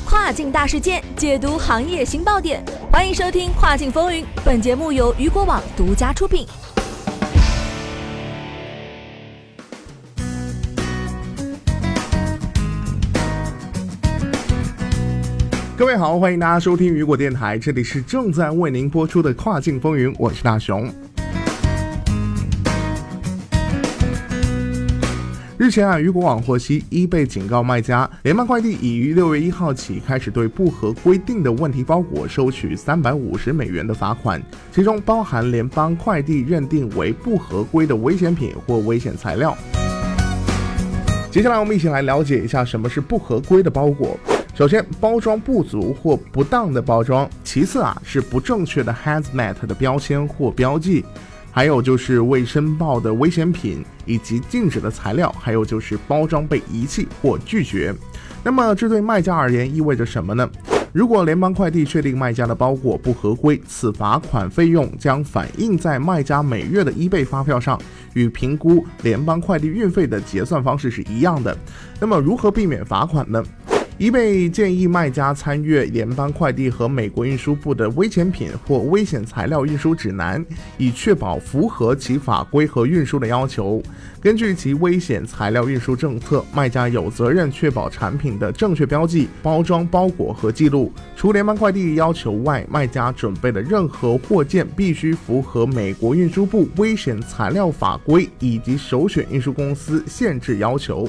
跨境大事件，解读行业新爆点。欢迎收听《跨境风云》，本节目由雨果网独家出品。各位好，欢迎大家收听雨果电台，这里是正在为您播出的《跨境风云》，我是大熊。日前啊，雨果网获悉 e 被警告卖家，联邦快递已于六月一号起开始对不合规定的问题包裹收取三百五十美元的罚款，其中包含联邦快递认定为不合规的危险品或危险材料。接下来，我们一起来了解一下什么是不合规的包裹。首先，包装不足或不当的包装；其次啊，是不正确的 Hazmat 的标签或标记。还有就是未申报的危险品以及禁止的材料，还有就是包装被遗弃或拒绝。那么这对卖家而言意味着什么呢？如果联邦快递确定卖家的包裹不合规，此罚款费用将反映在卖家每月的一倍发票上，与评估联邦快递运费的结算方式是一样的。那么如何避免罚款呢？一被建议卖家参阅联邦快递和美国运输部的危险品或危险材料运输指南，以确保符合其法规和运输的要求。根据其危险材料运输政策，卖家有责任确保产品的正确标记、包装、包裹和记录。除联邦快递要求外，卖家准备的任何货件必须符合美国运输部危险材料法规以及首选运输公司限制要求。